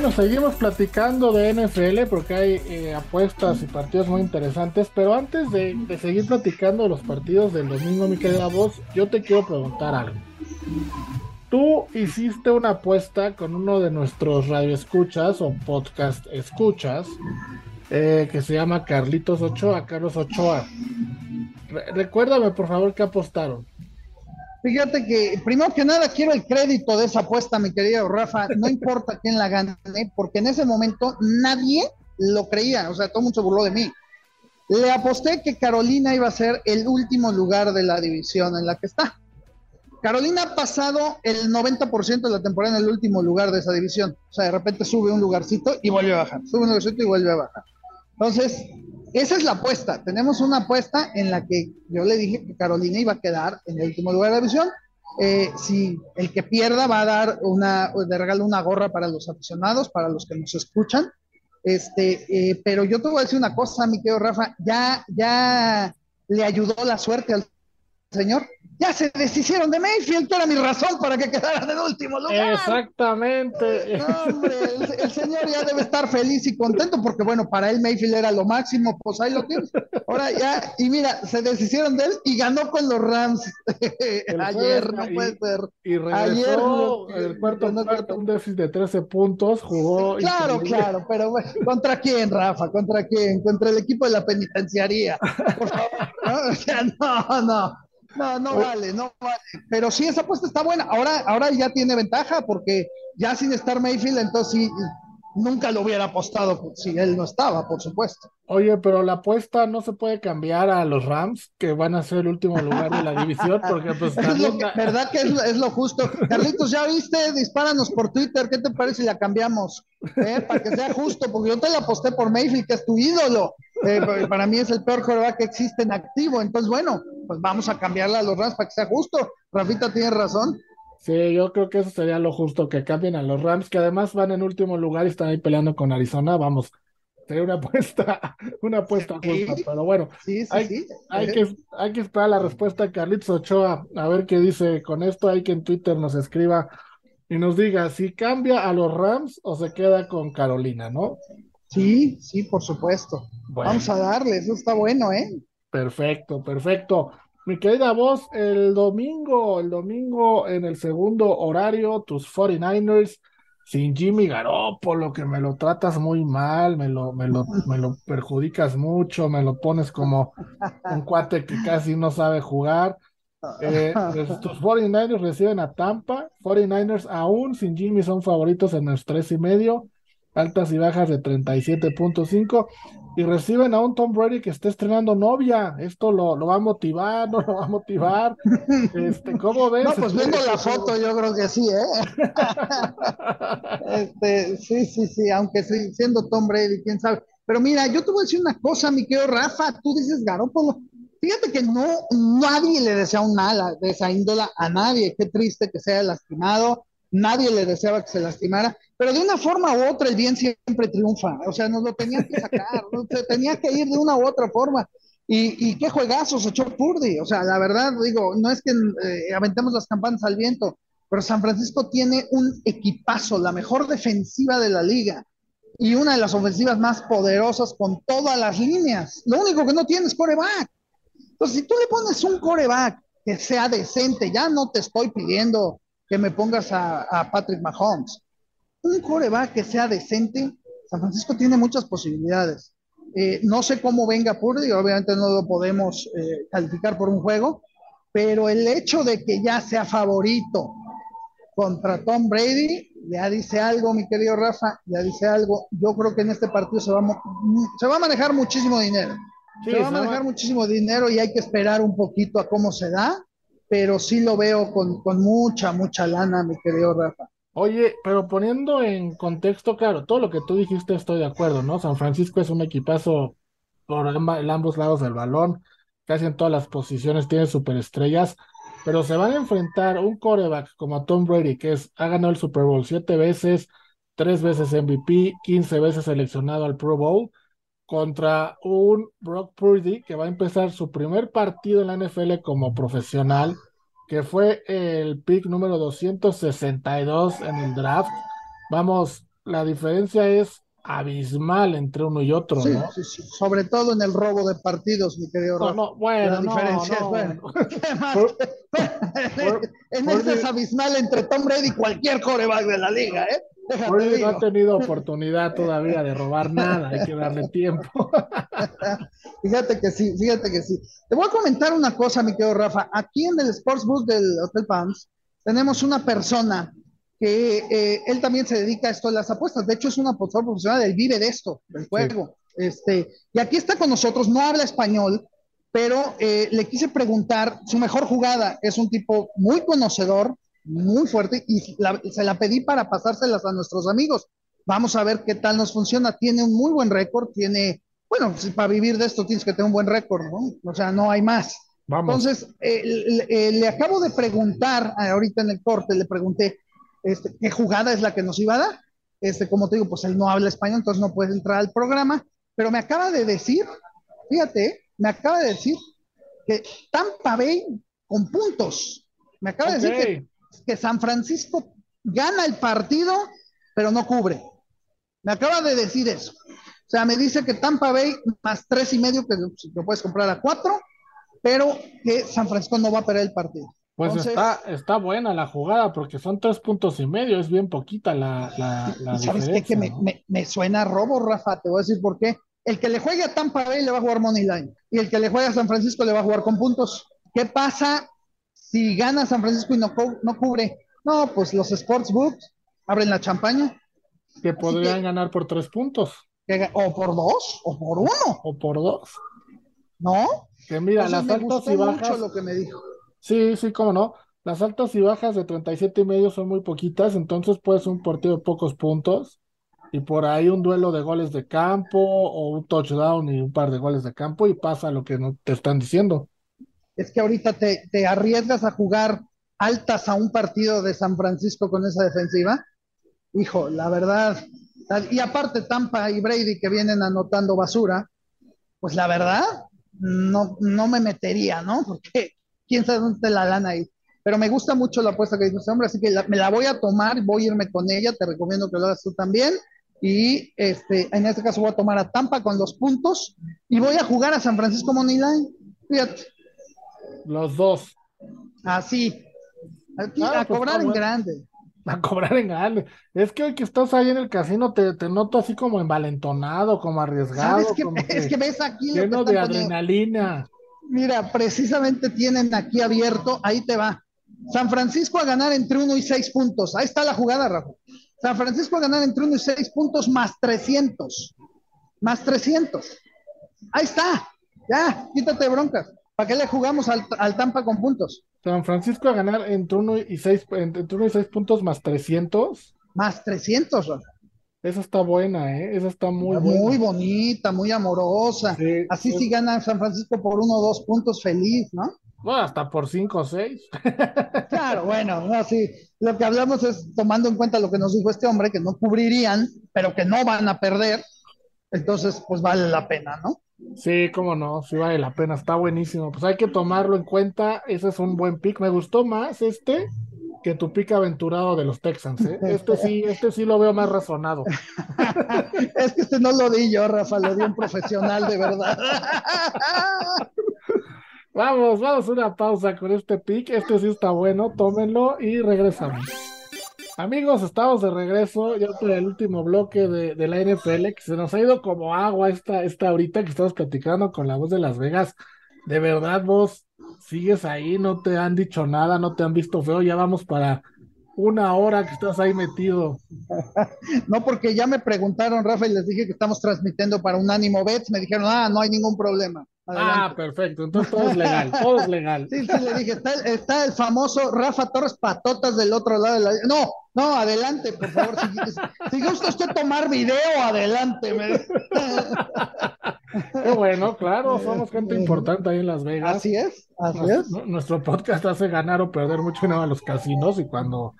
Bueno, seguimos platicando de NFL porque hay eh, apuestas y partidos muy interesantes, pero antes de, seguir platicando de los partidos del domingo, mi querida voz, yo te quiero preguntar algo. Tú hiciste una apuesta con uno de nuestros radioescuchas o podcast escuchas eh, que se llama Carlitos Ochoa, Carlos Ochoa. recuérdame por favor qué apostaron. Fíjate que, primero que nada, quiero el crédito de esa apuesta, mi querido Rafa. No importa quién la gane, porque en ese momento nadie lo creía. O sea, todo el mundo se burló de mí. Le aposté que Carolina iba a ser el último lugar de la división en la que está. Carolina ha pasado el 90% de la temporada en el último lugar de esa división. O sea, de repente sube un lugarcito y vuelve a bajar. Sube un lugarcito y vuelve a bajar. Entonces, esa es la apuesta. Tenemos una apuesta en la que yo le dije que Carolina iba a quedar en el último lugar de la división. Eh, si el que pierda va a dar una, de regalo una gorra para los aficionados, para los que nos escuchan. Este, eh, pero yo te voy a decir una cosa, mi querido Rafa, ya, ya le ayudó la suerte al señor ya se deshicieron de Mayfield, que era mi razón para que quedaran en último lugar. Exactamente. hombre, el, señor ya debe estar feliz y contento porque, bueno, para él Mayfield era lo máximo, pues ahí lo tienes. Ahora ya, y mira, se deshicieron de él y ganó con los Rams ayer, no puede ser. Y regresó ayer, el cuarto, cuarto, un déficit de 13 puntos, jugó. Claro, claro, pero bueno, ¿contra quién, Rafa? ¿Contra quién? Contra el equipo de la penitenciaría. Por favor, ¿no? O sea, no, no. No, no vale, no vale. Pero sí, esa apuesta está buena. Ahora, ahora ya tiene ventaja porque ya sin estar Mayfield, entonces sí, nunca lo hubiera apostado si él no estaba, por supuesto. Oye, pero la apuesta no se puede cambiar a los Rams, que van a ser el último lugar de la división, porque pues ¿Verdad que es, lo justo? Carlitos, ¿ya viste? Dispáranos por Twitter, ¿qué te parece si la cambiamos? ¿Eh? Para que sea justo, porque yo te la aposté por Mayfield, que es tu ídolo. Eh, para mí es el peor quarterback que existe en activo. Entonces, bueno, pues vamos a cambiarla a los Rams para que sea justo. Rafita tiene razón. Sí, yo creo que eso sería lo justo, que cambien a los Rams, que además van en último lugar y están ahí peleando con Arizona. Vamos, sería una apuesta, una apuesta justa, pero bueno, hay, que, hay que esperar la respuesta de Carlitos Ochoa, a ver qué dice con esto. Hay que en Twitter nos escriba y nos diga si cambia a los Rams o se queda con Carolina, ¿no? Sí, sí, por supuesto. Vamos a darle, eso está bueno, ¿eh? Perfecto, perfecto. Mi querida voz, el domingo, el domingo en el segundo horario, tus 49ers sin Jimmy Garoppolo, que me lo tratas muy mal, me lo, me lo, me lo perjudicas mucho, me lo pones como un cuate que casi no sabe jugar. Eh, pues, tus 49ers reciben a Tampa, 49ers aún sin Jimmy son favoritos en los tres y medio, altas y bajas de 37.5 y reciben a un Tom Brady que está estrenando novia. Esto lo, lo va a motivar, no lo va a motivar. Este, ¿Cómo ves? No, pues viendo la foto, yo creo que sí, ¿eh? este, sí, sí, sí, aunque siendo Tom Brady, quién sabe. Pero mira, yo te voy a decir una cosa, mi querido Rafa, tú dices Garópolo. Fíjate que no, nadie le desea un ala de esa índola a nadie. Qué triste que sea lastimado nadie le deseaba que se lastimara, pero de una forma u otra el bien siempre triunfa, o sea, nos lo tenían que sacar, se tenía que ir de una u otra forma. Y, qué juegazos echó Purdy, o sea, la verdad, digo, no es que eh, aventemos las campanas al viento, pero San Francisco tiene un equipazo, la mejor defensiva de la liga y una de las ofensivas más poderosas con todas las líneas. Lo único que no tiene es coreback. Entonces, si tú le pones un coreback que sea decente, ya no te estoy pidiendo que me pongas a, Patrick Mahomes. Un coreback que sea decente, San Francisco tiene muchas posibilidades. Eh, no sé cómo venga Purdy, obviamente no lo podemos eh, calificar por un juego, pero el hecho de que ya sea favorito contra Tom Brady, ya dice algo, mi querido Rafa, ya dice algo. Yo creo que en este partido se va, se va a manejar muchísimo dinero. se va a manejar muchísimo dinero y hay que esperar un poquito a cómo se da pero sí lo veo con, mucha, mucha lana, mi querido Rafa. Oye, pero poniendo en contexto, claro, todo lo que tú dijiste estoy de acuerdo, ¿no? San Francisco es un equipazo por ambos lados del balón, casi en todas las posiciones tiene superestrellas, pero se van a enfrentar un coreback como Tom Brady, que es, ha ganado el Super Bowl siete veces, tres veces MVP, quince veces seleccionado al Pro Bowl, contra un Brock Purdy que va a empezar su primer partido en la NFL como profesional, que fue el pick número 262 en el draft. Vamos, la diferencia es abismal entre uno y otro, Sí, ¿no? sí, sí. Sobre todo en el robo de partidos, mi querido No, no, bueno, La no, diferencia es, no. bueno, ¿qué más? Por- en por- es abismal entre Tom Brady y cualquier coreback de la liga, ¿eh? Brady no ha tenido oportunidad todavía de robar nada, hay que darle tiempo. Fíjate que sí, fíjate que sí. Te voy a comentar una cosa, mi querido Rafa. Aquí en el Sportsbook del Hotel Palms tenemos una persona que eh, él también se dedica a esto de las apuestas. De hecho, es un apostador profesional, él vive de esto, del juego. Este, y aquí está con nosotros, no habla español, pero eh, le quise preguntar su mejor jugada. Es un tipo muy conocedor, muy fuerte, y la- se la pedí para pasárselas a nuestros amigos. Vamos a ver qué tal nos funciona. Tiene un muy buen récord, tiene, bueno, si para vivir de esto tienes que tener un buen récord, ¿no? O sea, no hay más. Vamos. Entonces, eh, le, eh, le acabo de preguntar, eh, ahorita en el corte, le pregunté este, qué jugada es la que nos iba a dar. Este, como te digo, pues él no habla español, entonces no puede entrar al programa, pero me acaba de decir, fíjate, eh, me acaba de decir que Tampa Bay con puntos. Me acaba de decir que. Que San Francisco gana el partido, pero no cubre. Me acaba de decir eso. O sea, me dice que Tampa Bay más tres y medio, que lo, puedes comprar a cuatro, pero que San Francisco no va a perder el partido. Pues Entonces- está, está buena la jugada porque son tres puntos y medio, es bien poquita la, la, la ¿Y ¿Sabes qué? Que me, ¿no? me- me suena robo, Rafa. Te voy a decir por qué. El que le juegue a Tampa Bay le va a jugar Money Line. Y el que le juegue a San Francisco le va a jugar con puntos. ¿Qué pasa si gana San Francisco y no, no cubre? No, pues los sportsbooks abren la champaña. Que podrían que- ganar por tres puntos que O por dos, o por uno, o por dos. ¿no? Que mira, Entonces las me altas gustó y mucho bajas, lo que me dijo. sí, sí, cómo no. Las altas y bajas de 37 y medio son muy poquitas, entonces puede ser un partido de pocos puntos y por ahí un duelo de goles de campo o un touchdown y un par de goles de campo y pasa lo que no te están diciendo. Es que ahorita te, arriesgas a jugar altas a un partido de San Francisco con esa defensiva. Hijo, la verdad. Y aparte Tampa y Brady que vienen anotando basura, pues la verdad, no, no me metería, ¿no? Porque quién sabe dónde está la lana ahí. Pero me gusta mucho la apuesta que dice este hombre, así que me la voy a tomar, voy a irme con ella, te recomiendo que lo hagas tú también. Y este, en este caso voy a tomar a Tampa con los puntos y voy a jugar a San Francisco Money. Fíjate. Los dos. Así. Aquí, Ah, a pues cobrar en grande. A cobrar en grande. Es que hoy que estás ahí en el casino te, te noto así como envalentonado, como arriesgado, ¿Sabes qué? como Es que que ves aquí que lleno de adrenalina. Mira, precisamente tienen aquí abierto, ahí te va. San Francisco a ganar entre 1 y 6 puntos. Ahí está la jugada, Rafa. San Francisco a ganar entre 1 y 6 puntos más 300. Más 300. Ahí está. Ya, quítate broncas. ¿Para qué le jugamos al, al Tampa con puntos? San Francisco a ganar entre 1 y 6 entre uno y seis puntos más 300. Más 300, Rafa. Esa está buena, ¿eh? Esa está muy Muy, buena. bonita, muy amorosa. Sí, Así sí. si gana San Francisco por uno o dos puntos, feliz, ¿no? Bueno, hasta por 5 o 6. Claro, bueno, no, sí. Lo que hablamos es tomando en cuenta lo que nos dijo este hombre, que no cubrirían, pero que no van a perder. Entonces, pues vale la pena, ¿no? Sí, cómo no, sí vale la pena, está buenísimo. Pues hay que tomarlo en cuenta. Ese es un buen pick. Me gustó más este que tu pick aventurado de los Texans, ¿eh? Este sí, este sí lo veo más razonado. Es que este no lo di yo, Rafa, lo di un profesional de verdad. Vamos, vamos una pausa con este pick. Este sí está bueno, tómenlo y regresamos. Amigos, estamos de regreso ya por el último bloque de, de la NFL, que se nos ha ido como agua esta, esta ahorita que estamos platicando con la voz de Las Vegas. De verdad, vos sigues ahí, no te han dicho nada, no te han visto feo, ya vamos para una hora que estás ahí metido. No, porque ya me preguntaron, Rafa, y les dije que estamos transmitiendo para un ánimo Bets. Me dijeron, ah, no hay ningún problema. Ah, perfecto, entonces todo es legal, todo es legal. Sí, sí, le dije, está, está el famoso Rafa Torres Patotas del otro lado de la... No, no, adelante, por favor. Si, si gusta usted tomar video, adelante. me- Qué bueno, claro, somos gente importante ahí en Las Vegas. Así es, así es. nu- nuestro podcast hace ganar o perder mucho dinero a los casinos y cuando,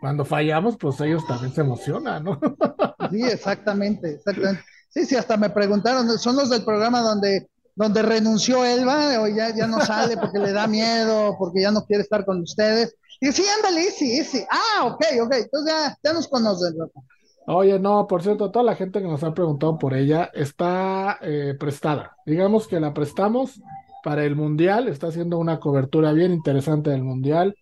cuando fallamos, pues ellos también se emocionan, ¿no? Sí, exactamente, exactamente. Sí, sí, hasta me preguntaron, son los del programa donde, donde renunció Elba, o ya, ya no sale porque le da miedo, porque ya no quiere estar con ustedes. Y sí, ándale, sí, sí. Ah, ok, ok. Entonces ya, ya nos conocen. Oye, no, por cierto, toda la gente que nos ha preguntado por ella está eh, prestada. Digamos que la prestamos para el Mundial, está haciendo una cobertura bien interesante del Mundial,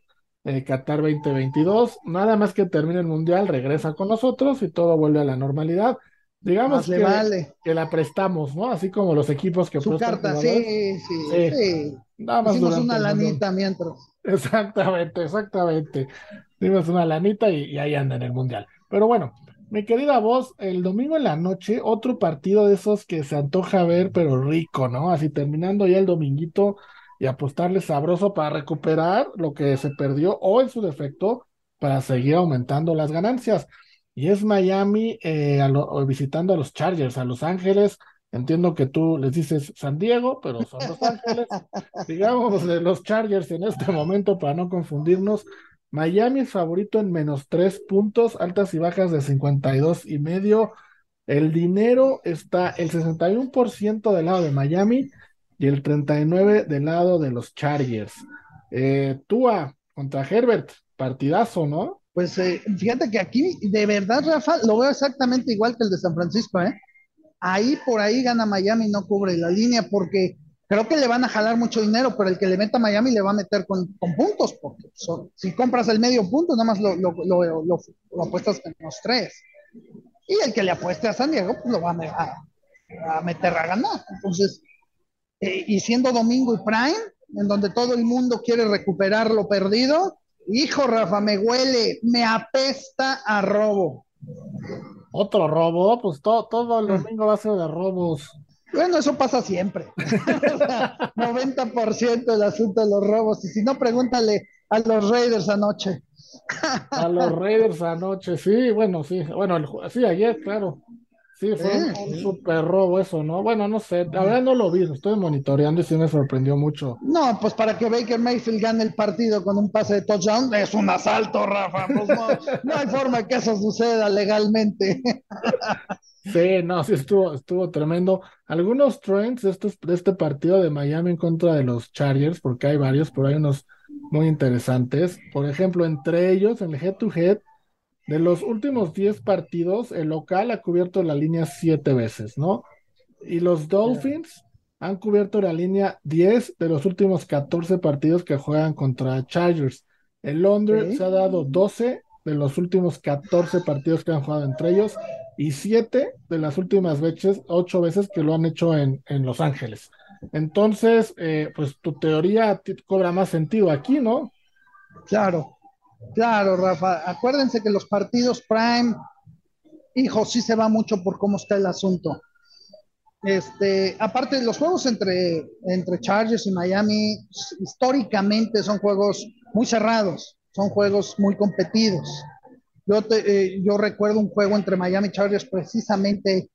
eh, Qatar 2022. Nada más que termine el Mundial, regresa con nosotros y todo vuelve a la normalidad. Digamos que, vale. que la prestamos, ¿no? Así como los equipos que Su carta, sí, sí, sí, Nada más Hicimos una lanita mientras. Exactamente, exactamente. Dimos una lanita y, y ahí anda en el Mundial. Pero bueno, mi querida voz, el domingo en la noche, otro partido de esos que se antoja ver, pero rico, ¿no? Así terminando ya el dominguito y apostarle sabroso para recuperar lo que se perdió o en su defecto para seguir aumentando las ganancias. Y es Miami eh, a lo- visitando a los Chargers, a Los Ángeles. Entiendo que tú les dices San Diego, pero son Los Ángeles. Digamos de los Chargers en este momento para no confundirnos. Miami es favorito en menos tres puntos, altas y bajas de 52 y medio. El dinero está el 61% del lado de Miami y el 39% del lado de los Chargers. Eh, Tua contra Herbert, partidazo, ¿no? Pues eh, fíjate que aquí, de verdad, Rafa, lo veo exactamente igual que el de San Francisco, ¿eh? Ahí por ahí gana Miami, no cubre la línea, porque creo que le van a jalar mucho dinero, pero el que le meta a Miami le va a meter con, puntos, porque son- si compras el medio punto, nada más lo, lo, lo, lo- apuestas en los tres. Y el que le apueste a San Diego, pues lo va a meter a ganar. Entonces, eh, y siendo domingo y prime, en donde todo el mundo quiere recuperar lo perdido, hijo Rafa, me huele, me apesta a robo. Otro robo, pues todo, todo el domingo va a ser de robos. Bueno, eso pasa siempre. O sea, 90% del asunto de los robos. Y si no, pregúntale a los Raiders anoche. A los Raiders anoche, sí, bueno, sí, bueno, el sí, ayer, claro. Sí, fue un, Sí, un super robo eso, ¿no? Bueno, no sé, la verdad no lo vi, lo estoy monitoreando y sí me sorprendió mucho. No, pues para que Baker Mayfield gane el partido con un pase de touchdown, es un asalto, Rafa. Pues no, no hay forma que eso suceda legalmente. Sí, no, sí estuvo, estuvo tremendo. Algunos trends de, estos, de este partido de Miami en contra de los Chargers, porque hay varios, pero hay unos muy interesantes. Por ejemplo, entre ellos, en el head to head, de los últimos 10 partidos, el local ha cubierto la línea 7 veces, ¿no? Y los Dolphins han cubierto la línea 10 de los últimos 14 partidos que juegan contra Chargers. El Ok. se ha dado 12 de los últimos 14 partidos que han jugado entre ellos y 7 de las últimas veces, 8 veces que lo han hecho en, en Los Ángeles. Entonces, eh, pues tu teoría cobra más sentido aquí, ¿no? Claro, claro, Rafa. Acuérdense que los partidos prime, hijo, sí se va mucho por cómo está el asunto. Este, aparte, los juegos entre, entre Chargers y Miami históricamente son juegos muy cerrados, son juegos muy competidos. Yo, te- eh, yo recuerdo un juego entre Miami y Chargers precisamente,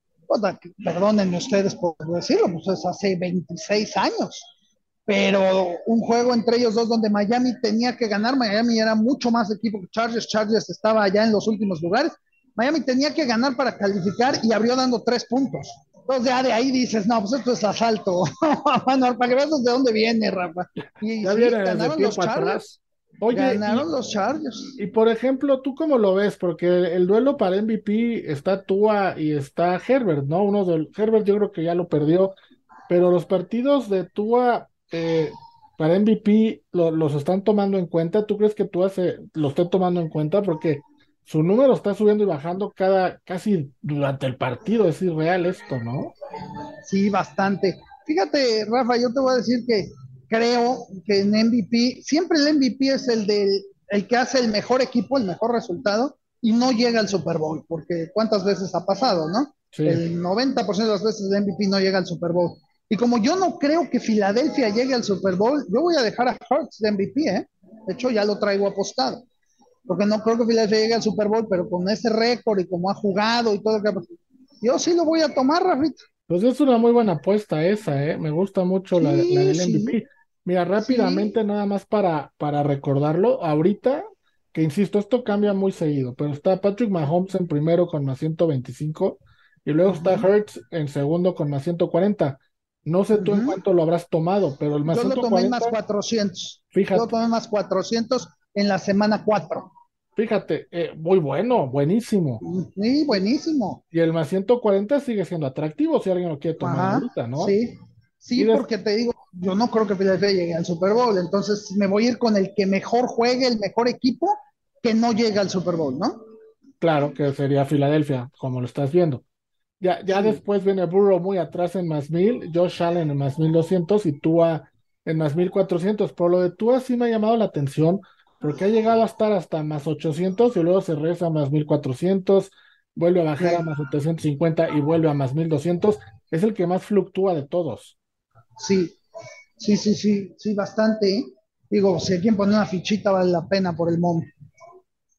perdónenme ustedes por decirlo, pues es hace 26 años, pero un juego entre ellos dos donde Miami tenía que ganar, Miami era mucho más equipo que Chargers, Chargers estaba allá en los últimos lugares, Miami tenía que ganar para calificar y abrió dando tres puntos. Entonces ya de ahí dices, no, pues esto es asalto. bueno, para que veas de dónde viene, Rafa. Y Ya sí, viene desde ganaron los Chargers. atrás. Oye, Ganaron y- los Chargers. Y por ejemplo, ¿tú cómo lo ves? Porque el, el duelo para MVP está Tua y está Herbert, ¿no? Uno del Herbert yo creo que ya lo perdió, pero los partidos de Tua eh, para MVP lo- los están tomando en cuenta. ¿Tú crees que Tua se lo esté tomando en cuenta? Porque su número está subiendo y bajando cada casi durante el partido. Es irreal esto, ¿no? Sí, bastante. Fíjate, Rafa, yo te voy a decir que creo que en MVP, siempre el MVP es el del el que hace el mejor equipo, el mejor resultado, y no llega al Super Bowl, porque cuántas veces ha pasado, ¿no? Sí. El 90% de las veces el MVP no llega al Super Bowl. Y como yo no creo que Filadelfia llegue al Super Bowl, yo voy a dejar a Hurts de MVP, ¿eh? De hecho, ya lo traigo apostado. Porque no creo que Filadelfia llegue al Super Bowl, pero con ese récord y como ha jugado y todo, yo sí lo voy a tomar, Rafita. Pues es una muy buena apuesta esa, ¿eh? Me gusta mucho la, Sí, la del sí. MVP. Mira, rápidamente, nada más para, para recordarlo, ahorita, que insisto, esto cambia muy seguido, pero está Patrick Mahomes en primero con más 125 y luego está. Hurts en segundo con más 140. No sé tú en cuánto lo habrás tomado, pero el más Yo lo tomé más 140, 400. fíjate, Yo lo tomé más 400 en la semana 4. Fíjate, eh, muy bueno, buenísimo. Sí, buenísimo. Y el más 140 sigue siendo atractivo si alguien lo quiere tomar ahorita, ¿no? Sí, sí, porque te digo, yo no creo que Philadelphia llegue al Super Bowl, entonces me voy a ir con el que mejor juegue, el mejor equipo, que no llega al Super Bowl, ¿no? Claro, que sería Filadelfia, como lo estás viendo. Ya, ya después viene Burrow muy atrás en más mil, Josh Allen en más mil doscientos y Tua en más mil cuatrocientos. Por lo de Tua sí me ha llamado la atención porque ha llegado a estar hasta más 800 y luego se regresa a más 1400, vuelve a bajar a más 750 y vuelve a más 1200. Es el que más fluctúa de todos. Sí, sí, sí, sí, sí, bastante. ¿eh? Digo, si alguien pone una fichita vale la pena por el momento.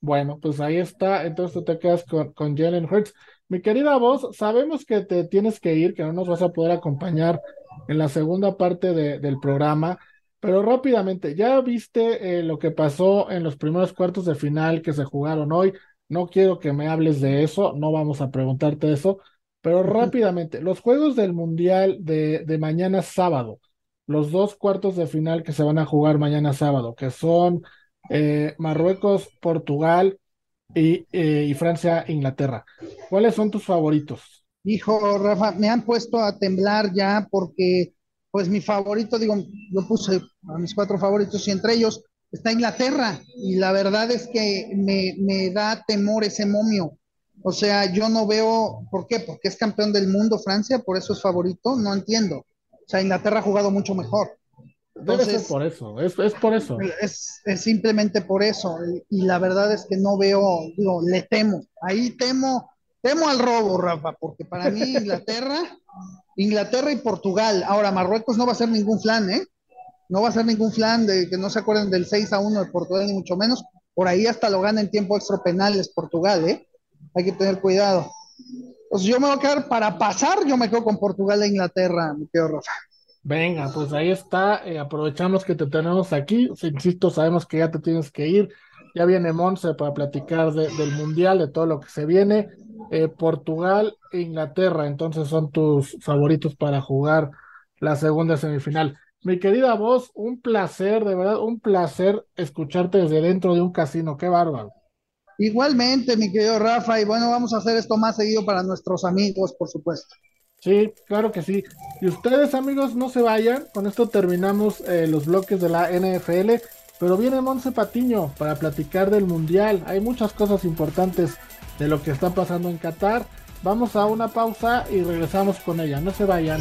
Bueno, pues ahí está. Entonces tú te quedas con, con Jalen Hurts. Mi querida voz, sabemos que te tienes que ir, que no nos vas a poder acompañar en la segunda parte de, del programa. Pero rápidamente, ¿ya viste eh, lo que pasó en los primeros cuartos de final que se jugaron hoy? No quiero que me hables de eso, no vamos a preguntarte eso, pero rápidamente, los juegos del Mundial de, de mañana sábado, los dos cuartos de final que se van a jugar mañana sábado, que son eh, Marruecos, Portugal y, eh, y Francia, Inglaterra. ¿Cuáles son tus favoritos? Hijo, Rafa, me han puesto a temblar ya porque pues mi favorito, digo, yo puse a mis cuatro favoritos y entre ellos está Inglaterra y la verdad es que me, me da temor ese momio. O sea, yo no veo, ¿por qué? Porque es campeón del mundo Francia, por eso es favorito, no entiendo. O sea, Inglaterra ha jugado mucho mejor. Entonces, por eso, es, es por eso. Es, es, simplemente por eso. Y la verdad es que no veo, digo, le temo. Ahí temo, temo al robo, Rafa, porque para mí Inglaterra Inglaterra y Portugal. Ahora, Marruecos no va a ser ningún flan, ¿eh? No va a ser ningún flan de que no se acuerden del 6 a 1 de Portugal, ni mucho menos. Por ahí hasta lo gana en tiempo extra penales Portugal, ¿eh? Hay que tener cuidado. Pues yo me voy a quedar para pasar, yo me quedo con Portugal e Inglaterra, mi querido Rafa. Venga, pues ahí está. Eh, aprovechamos que te tenemos aquí. Insisto, sabemos que ya te tienes que ir. Ya viene Monse para platicar del Mundial, de todo lo que se viene. Eh, Portugal e Inglaterra, entonces son tus favoritos para jugar la segunda semifinal. Mi querida voz, un placer, de verdad, un placer escucharte desde dentro de un casino, qué bárbaro. Igualmente, mi querido Rafa, y bueno, vamos a hacer esto más seguido para nuestros amigos, por supuesto. Sí, claro que sí. Y ustedes, amigos, no se vayan. Con esto terminamos eh, los bloques de la NFL. Pero viene Monse Patiño para platicar del Mundial. Hay muchas cosas importantes de lo que está pasando en Qatar. Vamos a una pausa y regresamos con ella. No se vayan.